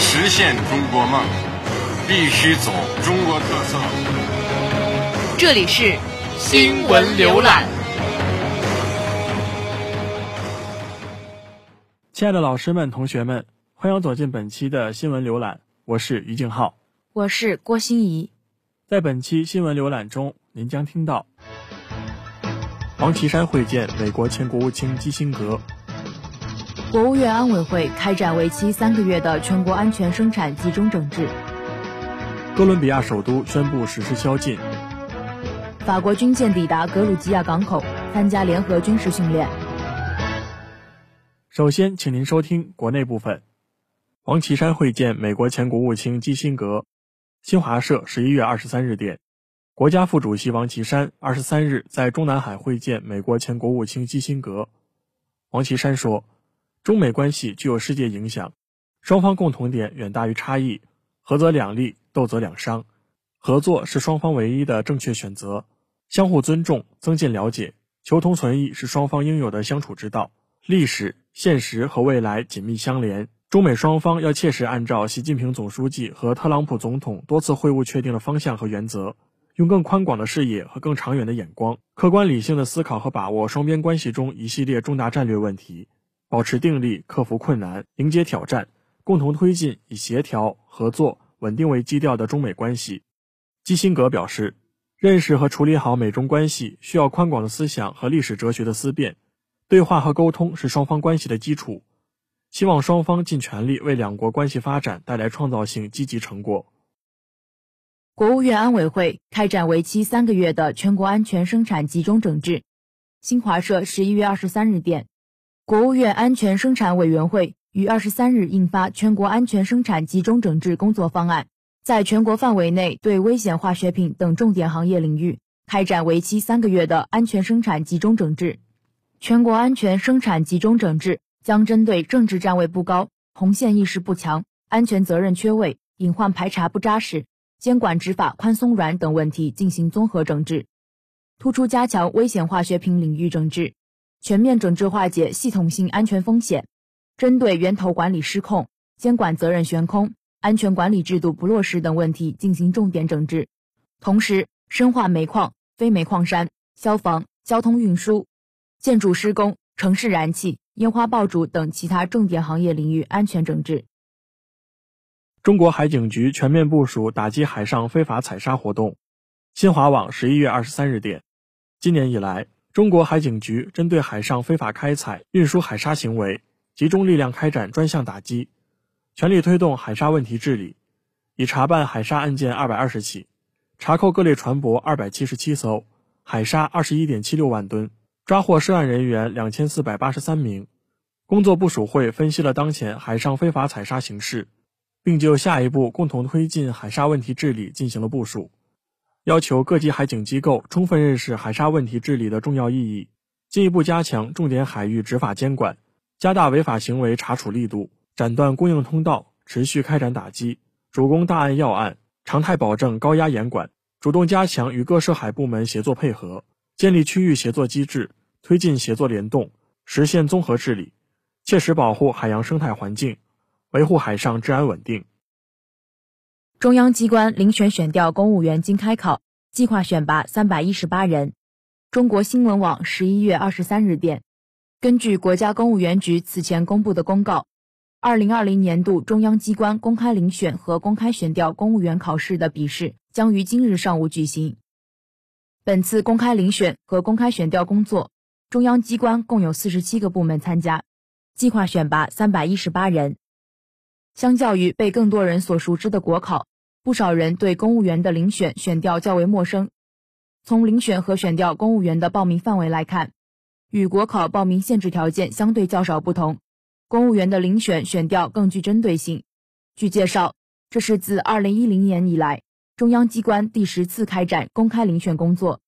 实现中国梦，必须走中国特色。这里是新闻浏览。亲爱的老师们、同学们，欢迎走进本期的新闻浏览。我是于静浩，我是郭欣怡。在本期新闻浏览中，您将听到王岐山会见美国前国务卿基辛格。国务院安委会开展为期三个月的全国安全生产集中整治。哥伦比亚首都宣布实施宵禁。法国军舰抵达格鲁吉亚港口，参加联合军事训练。首先，请您收听国内部分。王岐山会见美国前国务卿基辛格。新华社十一月二十三日电，国家副主席王岐山二十三日在中南海会见美国前国务卿基辛格。王岐山说。中美关系具有世界影响，双方共同点远大于差异，合则两利，斗则两伤。合作是双方唯一的正确选择，相互尊重、增进了解、求同存异是双方应有的相处之道。历史、现实和未来紧密相连，中美双方要切实按照习近平总书记和特朗普总统多次会晤确定的方向和原则，用更宽广的视野和更长远的眼光，客观理性的思考和把握双边关系中一系列重大战略问题。保持定力，克服困难，迎接挑战，共同推进以协调、合作、稳定为基调的中美关系。基辛格表示，认识和处理好美中关系需要宽广的思想和历史哲学的思辨，对话和沟通是双方关系的基础。希望双方尽全力为两国关系发展带来创造性积极成果。国务院安委会开展为期三个月的全国安全生产集中整治。新华社十一月二十三日电。国务院安全生产委员会于二十三日印发《全国安全生产集中整治工作方案》，在全国范围内对危险化学品等重点行业领域开展为期三个月的安全生产集中整治。全国安全生产集中整治将针对政治站位不高、红线意识不强、安全责任缺位、隐患排查不扎实、监管执法宽松软等问题进行综合整治，突出加强危险化学品领域整治。全面整治化解系统性安全风险，针对源头管理失控、监管责任悬空、安全管理制度不落实等问题进行重点整治，同时深化煤矿、非煤矿山、消防、交通运输、建筑施工、城市燃气、烟花爆竹等其他重点行业领域安全整治。中国海警局全面部署打击海上非法采砂活动。新华网十一月二十三日电，今年以来。中国海警局针对海上非法开采、运输海沙行为，集中力量开展专项打击，全力推动海沙问题治理，已查办海沙案件二百二十起，查扣各类船舶二百七十七艘，海沙二十一点七六万吨，抓获涉案人员两千四百八十三名。工作部署会分析了当前海上非法采砂形势，并就下一步共同推进海沙问题治理进行了部署。要求各级海警机构充分认识海沙问题治理的重要意义，进一步加强重点海域执法监管，加大违法行为查处力度，斩断供应通道，持续开展打击，主攻大案要案，常态保证高压严管，主动加强与各涉海部门协作配合，建立区域协作机制，推进协作联动，实现综合治理，切实保护海洋生态环境，维护海上治安稳定。中央机关遴选选调公务员经开考，计划选拔三百一十八人。中国新闻网十一月二十三日电，根据国家公务员局此前公布的公告，二零二零年度中央机关公开遴选和公开选调公务员考试的笔试将于今日上午举行。本次公开遴选和公开选调工作，中央机关共有四十七个部门参加，计划选拔三百一十八人。相较于被更多人所熟知的国考，不少人对公务员的遴选选调较为陌生。从遴选和选调公务员的报名范围来看，与国考报名限制条件相对较少不同，公务员的遴选选调更具针对性，据介绍，这是自2010年以来中央机关第十次开展公开遴选工作。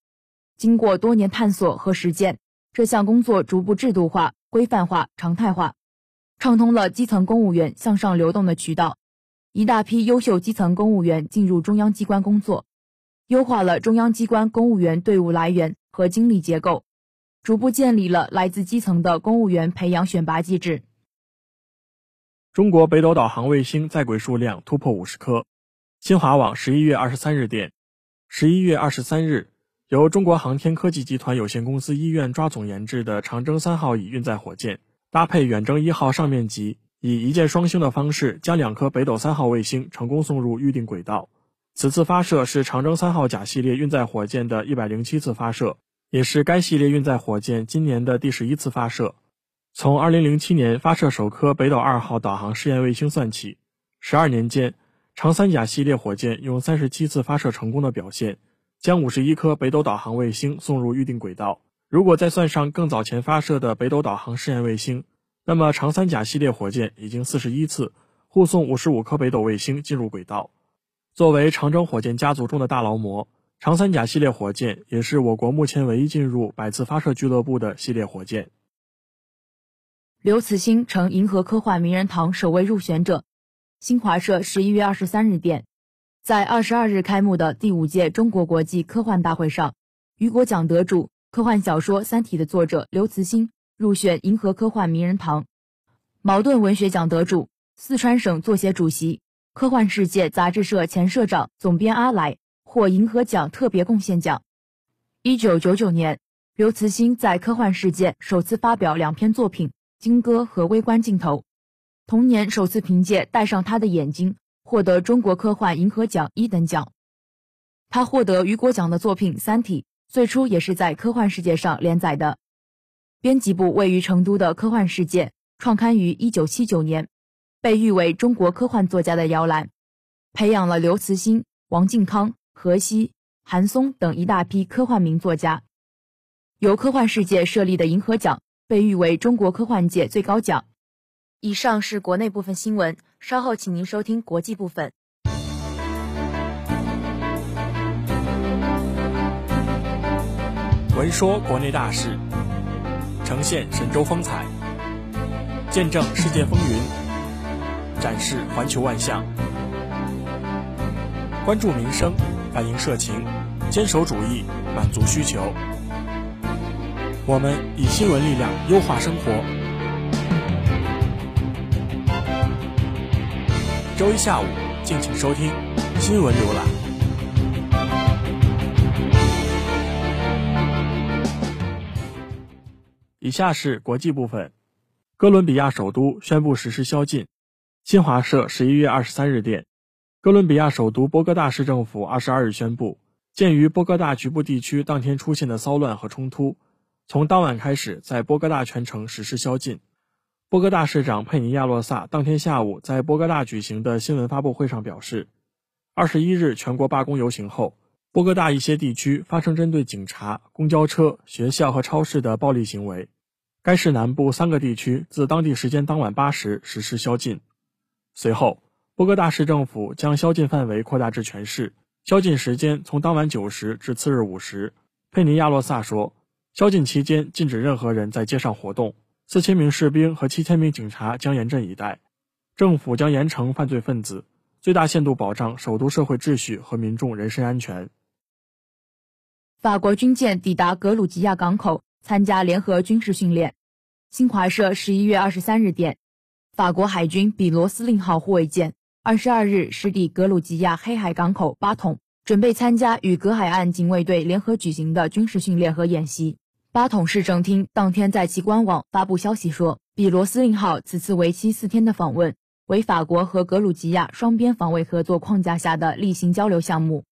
经过多年探索和实践，这项工作逐步制度化、规范化、常态化，畅通了基层公务员向上流动的渠道。一大批优秀基层公务员进入中央机关工作，优化了中央机关公务员队伍来源和经理结构，逐步建立了来自基层的公务员培养选拔机制。中国北斗导航卫星在轨数量突破五十颗。新华网十一月二十三日电，十一月二十三日，由中国航天科技集团有限公司医院抓总研制的长征三号乙运载火箭，搭配远征一号上面级。以一箭双星的方式，将两颗北斗三号卫星成功送入预定轨道。此次发射是长征三号甲系列运载火箭的一百零七次发射，也是该系列运载火箭今年的第十一次发射。从二零零七年发射首颗北斗二号导航试验卫星算起，十二年间，长三甲系列火箭用三十七次发射成功的表现，将五十一颗北斗导航卫星送入预定轨道。如果再算上更早前发射的北斗导航试验卫星，那么，长三甲系列火箭已经四十一次护送五十五颗北斗卫星进入轨道。作为长征火箭家族中的大劳模，长三甲系列火箭也是我国目前唯一进入百次发射俱乐部的系列火箭。刘慈欣成银河科幻名人堂首位入选者。新华社十一月二十三日电，在二十二日开幕的第五届中国国际科幻大会上，雨果奖得主、科幻小说《三体》的作者刘慈欣。入选银河科幻名人堂，茅盾文学奖得主、四川省作协主席、科幻世界杂志社前社长、总编阿来获银河奖特别贡献奖。一九九九年，刘慈欣在科幻世界首次发表两篇作品《金戈》和《微观镜头》，同年首次凭借《戴上他的眼睛》获得中国科幻银河奖一等奖。他获得雨果奖的作品《三体》，最初也是在科幻世界上连载的。编辑部位于成都的《科幻世界》创刊于1979年，被誉为中国科幻作家的摇篮，培养了刘慈欣、王靖康、何西、韩松等一大批科幻名作家。由《科幻世界》设立的银河奖被誉为中国科幻界最高奖。以上是国内部分新闻，稍后请您收听国际部分。闻说国内大事。呈现神州风采，见证世界风云，展示环球万象，关注民生，反映社情，坚守主义，满足需求。我们以新闻力量优化生活。周一下午，敬请收听新闻浏览。以下是国际部分。哥伦比亚首都宣布实施宵禁。新华社十一月二十三日电，哥伦比亚首都波哥大市政府二十二日宣布，鉴于波哥大局部地区当天出现的骚乱和冲突，从当晚开始在波哥大全城实施宵禁。波哥大市长佩尼亚洛萨当天下午在波哥大举行的新闻发布会上表示，二十一日全国罢工游行后。波哥大一些地区发生针对警察、公交车、学校和超市的暴力行为。该市南部三个地区自当地时间当晚八时实施宵禁。随后，波哥大市政府将宵禁范围扩大至全市，宵禁时间从当晚九时至次日五时。佩尼亚洛萨说，宵禁期间禁止任何人在街上活动。四千名士兵和七千名警察将严阵以待，政府将严惩犯罪分子，最大限度保障首都社会秩序和民众人身安全。法国军舰抵达格鲁吉亚港口，参加联合军事训练。新华社十一月二十三日电，法国海军比罗司令号护卫舰二十二日驶抵格鲁吉亚黑海港口巴统，准备参加与隔海岸警卫队联合举行的军事训练和演习。巴统市政厅当天在其官网发布消息说，比罗司令号此次为期四天的访问，为法国和格鲁吉亚双边防卫合作框架下的例行交流项目。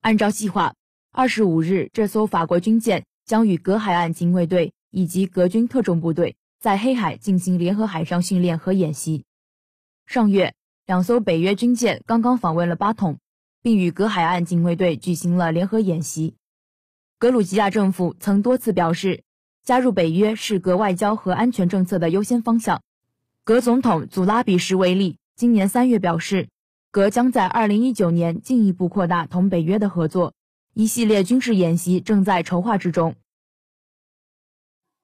按照计划。二十五日，这艘法国军舰将与隔海岸警卫队以及格军特种部队在黑海进行联合海上训练和演习。上月，两艘北约军舰刚刚访问了巴统，并与隔海岸警卫队举行了联合演习。格鲁吉亚政府曾多次表示，加入北约是格外交和安全政策的优先方向。格总统祖拉比什维利今年三月表示，格将在二零一九年进一步扩大同北约的合作，一系列军事演习正在筹划之中。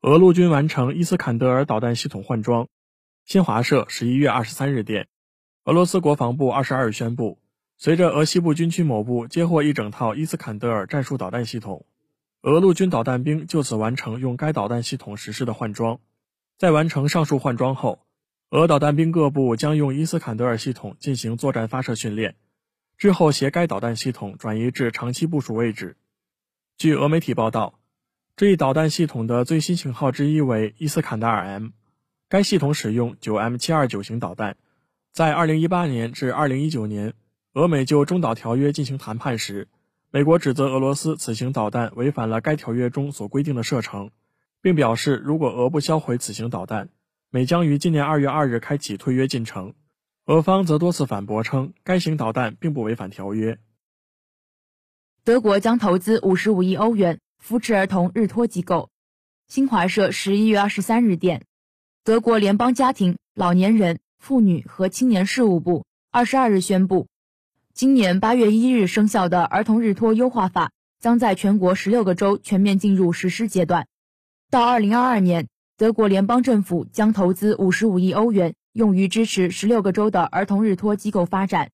俄陆军完成伊斯坎德尔导弹系统换装。新华社十一月二十三日电，俄罗斯国防部二十二日宣布，随着俄西部军区某部接获一整套伊斯坎德尔战术导弹系统，俄陆军导弹兵就此完成用该导弹系统实施的换装。在完成上述换装后，俄导弹兵各部将用伊斯坎德尔系统进行作战发射训练，之后携该导弹系统转移至长期部署位置。据俄媒体报道，这一导弹系统的最新型号之一为伊斯坎达尔 M，该系统使用 9M729 型导弹。在2018年至2019年，俄美就中导条约进行谈判时，美国指责俄罗斯此型导弹违反了该条约中所规定的射程，并表示如果俄不销毁此型导弹，美将于今年二月二日开启退约进程，俄方则多次反驳称该型导弹并不违反条约。德国将投资五十五亿欧元扶持儿童日托机构。新华社十一月二十三日电，德国联邦家庭、老年人、妇女和青年事务部二十二日宣布，今年八月一日生效的儿童日托优化法将在全国十六个州全面进入实施阶段，到二零二二年。德国联邦政府将投资五十五亿欧元，用于支持十六个州的儿童日托机构发展，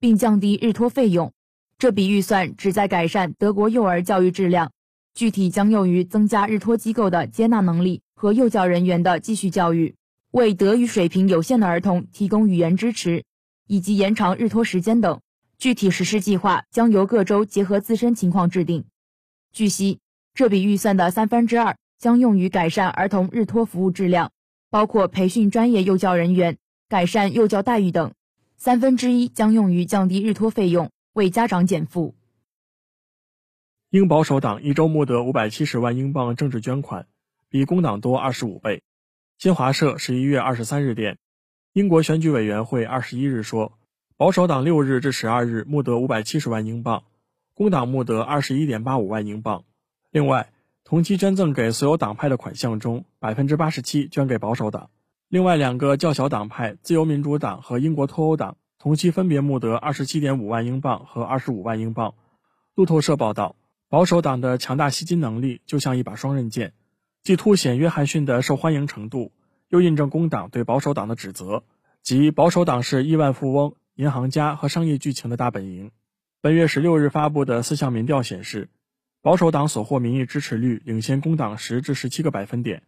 并降低日托费用。这笔预算旨在改善德国幼儿教育质量，具体将用于增加日托机构的接纳能力和幼教人员的继续教育，为德语水平有限的儿童提供语言支持，以及延长日托时间等。具体实施计划将由各州结合自身情况制定。据悉，这笔预算的三分之二。将用于改善儿童日托服务质量，包括培训专业幼教人员、改善幼教待遇等。三分之一将用于降低日托费用，为家长减负。英保守党一周募得五百七十万英镑政治捐款，比工党多二十五倍。新华社十一月二十三日电，英国选举委员会二十一日说，保守党六日至十二日募得五百七十万英镑，工党募得二十一点八五万英镑。另外。同期捐赠给所有党派的款项中，百分之八十七捐给保守党。另外两个较小党派自由民主党和英国脱欧党同期分别募得二十七点五万英镑和二十五万英镑。路透社报道，保守党的强大吸金能力就像一把双刃剑，既凸显约翰逊的受欢迎程度，又印证工党对保守党的指责，即保守党是亿万富翁、银行家和商业巨情的大本营。本月十六日发布的四项民调显示。保守党所获民意支持率领先工党十至十七个百分点，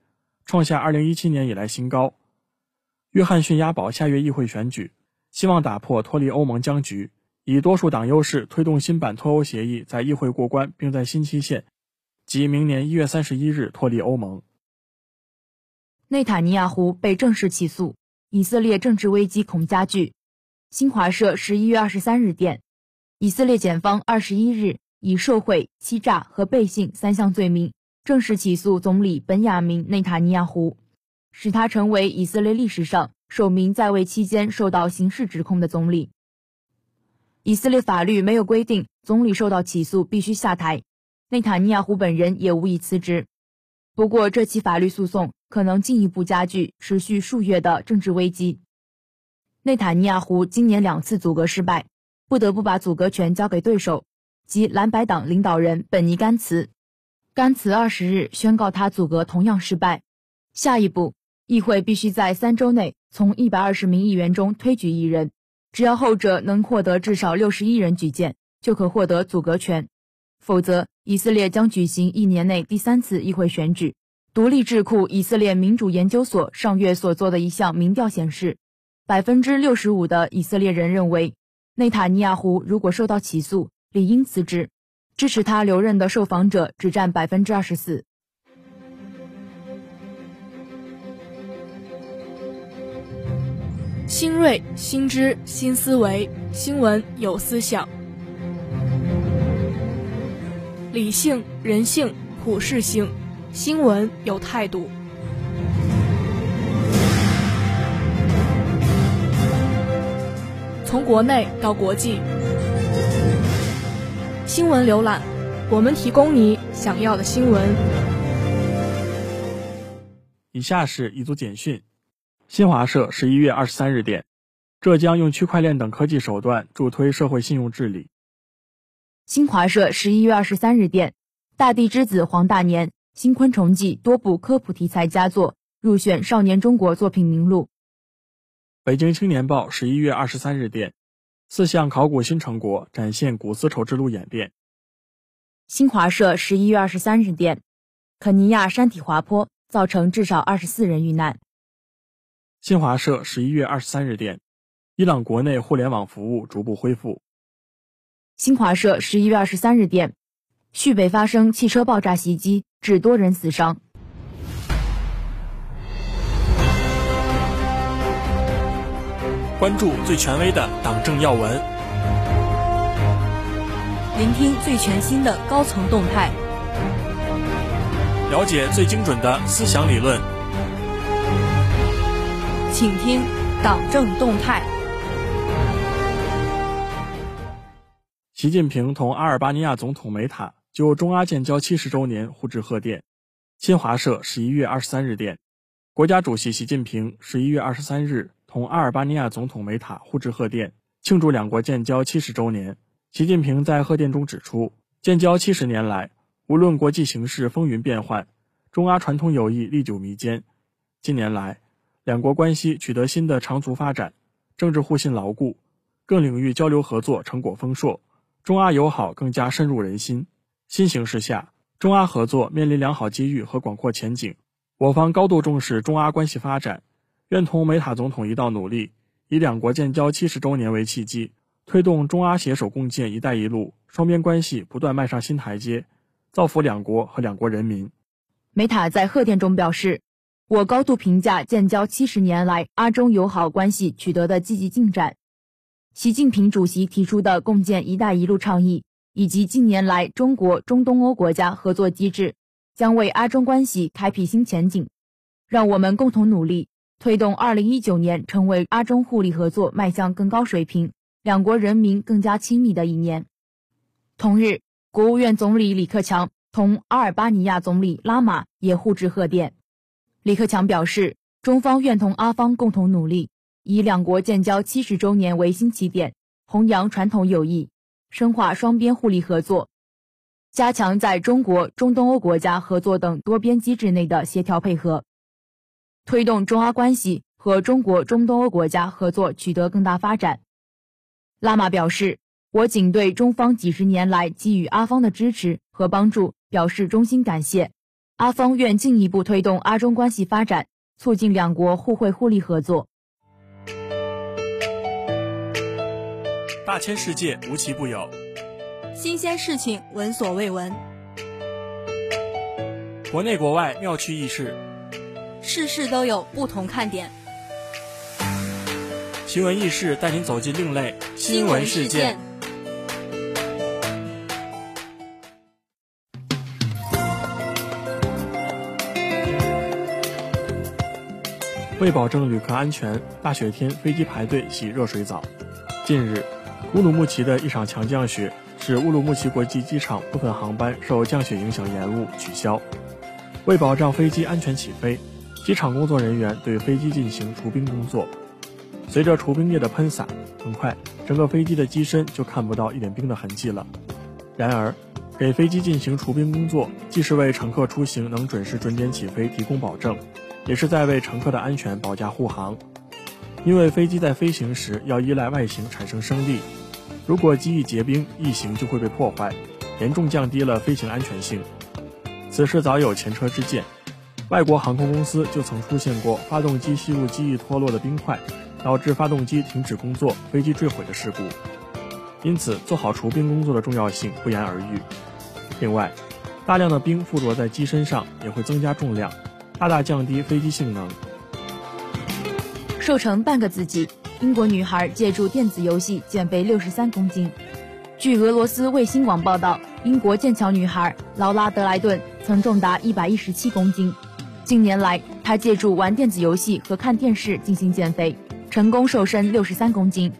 创下二零一七年以来新高。约翰逊押宝下月议会选举，希望打破脱离欧盟僵局，以多数党优势推动新版脱欧协议在议会过关，并在新期限，即明年一月三十一日脱离欧盟。内塔尼亚胡被正式起诉，以色列政治危机恐加剧。新华社十一月二十三日电，以色列检方二十一日。以受贿、欺诈和背信三项罪名正式起诉总理本雅明·内塔尼亚胡，使他成为以色列历史上首名在位期间受到刑事指控的总理。以色列法律没有规定总理受到起诉必须下台，内塔尼亚胡本人也无意辞职。不过，这起法律诉讼可能进一步加剧持续数月的政治危机。内塔尼亚胡今年两次阻隔失败，不得不把阻隔权交给对手。及蓝白党领导人本尼甘茨，甘茨二十日宣告他阻隔同样失败。下一步，议会必须在三周内从一百二十名议员中推举一人，只要后者能获得至少六十一人举荐，就可获得阻隔权。否则，以色列将举行一年内第三次议会选举。独立智库以色列民主研究所上月所做的一项民调显示，百分之六十五的以色列人认为，内塔尼亚胡如果受到起诉。理应辞职，支持他留任的受访者只占百分之二十四。新锐、新知、新思维，新闻有思想，理性、人性、普世性，新闻有态度。从国内到国际。新闻浏览，我们提供你想要的新闻。以下是一组简讯。新华社十一月二十三日电，浙江用区块链等科技手段助推社会信用治理。新华社十一月二十三日电，大地之子黄大年《新昆虫记》多部科普题材佳作入选少年中国作品名录。北京青年报十一月二十三日电，四项考古新成果展现古丝绸之路演变。新华社十一月二十三日电，肯尼亚山体滑坡造成至少二十四人遇难。新华社十一月二十三日电，伊朗国内互联网服务逐步恢复。新华社十一月二十三日电，叙北发生汽车爆炸袭击，致多人死伤。关注最权威的党政要闻，聆听最全新的高层动态，了解最精准的思想理论。请听党政动态。习近平同阿尔巴尼亚总统梅塔就中阿建交七十周年互致贺电。新华社十一月二十三日电，国家主席习近平十一月二十三日。同阿尔巴尼亚总统梅塔互致贺电，庆祝两国建交七十周年。习近平在贺电中指出，建交七十年来，无论国际形势风云变幻，中阿传统友谊历久弥坚。近年来，两国关系取得新的长足发展，政治互信牢固，各领域交流合作成果丰硕，中阿友好更加深入人心。新形势下，中阿合作面临良好机遇和广阔前景，我方高度重视中阿关系发展。愿同梅塔总统一道努力，以两国建交七十周年为契机，推动中阿携手共建“一带一路”，双边关系不断迈上新台阶，造福两国和两国人民。梅塔在贺电中表示：“我高度评价建交七十年来阿中友好关系取得的积极进展。习近平主席提出的共建‘一带一路’倡议，以及近年来中国中东欧国家合作机制，将为阿中关系开辟新前景。让我们共同努力。”推动二零一九年成为阿中互利合作迈向更高水平、两国人民更加亲密的一年。同日，国务院总理李克强同阿尔巴尼亚总理拉玛也互致贺电。李克强表示，中方愿同阿方共同努力，以两国建交七十周年为新起点，弘扬传统友谊，深化双边互利合作，加强在中国、中东欧国家合作等多边机制内的协调配合。推动中阿关系和中国中东欧国家合作取得更大发展。拉玛表示，我仅对中方几十年来给予阿方的支持和帮助表示衷心感谢。阿方愿进一步推动阿中关系发展，促进两国互惠互利合作。大千世界无奇不有，新鲜事情闻所未闻，国内国外妙趣轶事。事事都有不同看点，奇闻异事带您走进另类新闻事件。为保证旅客安全，大雪天飞机排队洗热水澡。近日，乌鲁木齐的一场强降雪使乌鲁木齐国际机场部分航班受降雪影响延误取消。为保障飞机安全起飞。机场工作人员对飞机进行除冰工作，随着除冰液的喷洒，很快整个飞机的机身就看不到一点冰的痕迹了。然而，给飞机进行除冰工作，既是为乘客出行能准时准点起飞提供保证，也是在为乘客的安全保驾护航。因为飞机在飞行时要依赖外形产生升力，如果机翼结冰，翼形就会被破坏，严重降低了飞行安全性。此事早有前车之鉴。外国航空公司就曾出现过发动机吸入机翼脱落的冰块，导致发动机停止工作、飞机坠毁的事故。因此，做好除冰工作的重要性不言而喻。另外，大量的冰附着在机身上也会增加重量，大大降低飞机性能。瘦成半个自己，英国女孩借助电子游戏减肥六十三公斤。据俄罗斯卫星网报道，英国剑桥女孩劳拉·德莱顿曾重达一百一十七公斤。近年来，她借助玩电子游戏和看电视进行减肥，成功瘦身六十三公斤。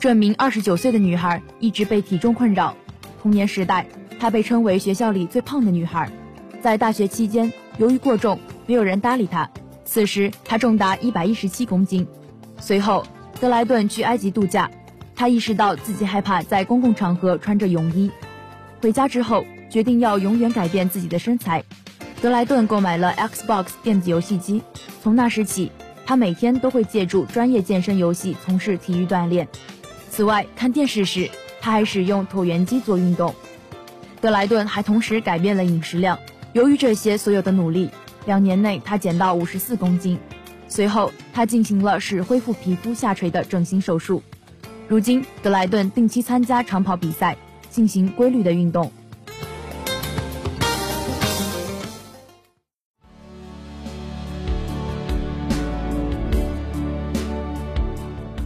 这名二十九岁的女孩一直被体重困扰。童年时代，她被称为学校里最胖的女孩。在大学期间，由于过重，没有人搭理他。此时，他重达一百一十七公斤。随后，德莱顿去埃及度假，他意识到自己害怕在公共场合穿着泳衣。回家之后，决定要永远改变自己的身材。德莱顿购买了 Xbox 电子游戏机，从那时起，他每天都会借助专业健身游戏从事体育锻炼。此外，看电视时，他还使用椭圆机做运动。德莱顿还同时改变了饮食量。由于这些所有的努力，两年内他减到五十四公斤。随后，他进行了使恢复皮肤下垂的整形手术。如今，德莱顿定期参加长跑比赛，进行规律的运动。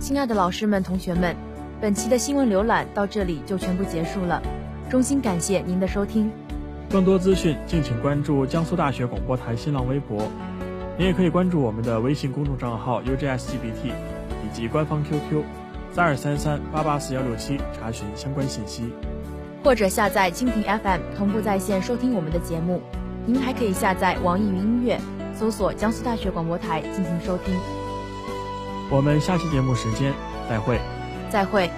亲爱的老师们、同学们，本期的新闻浏览到这里就全部结束了。衷心感谢您的收听。更多资讯，敬请关注江苏大学广播台新浪微博。您也可以关注我们的微信公众账号 UJSGBT，以及官方 QQ 三二三三八八四幺六七，查询相关信息。或者下载蜻蜓 FM 同步在线收听我们的节目。您还可以下载网易云音乐，搜索江苏大学广播台进行收听。我们下期节目时间再会。再会。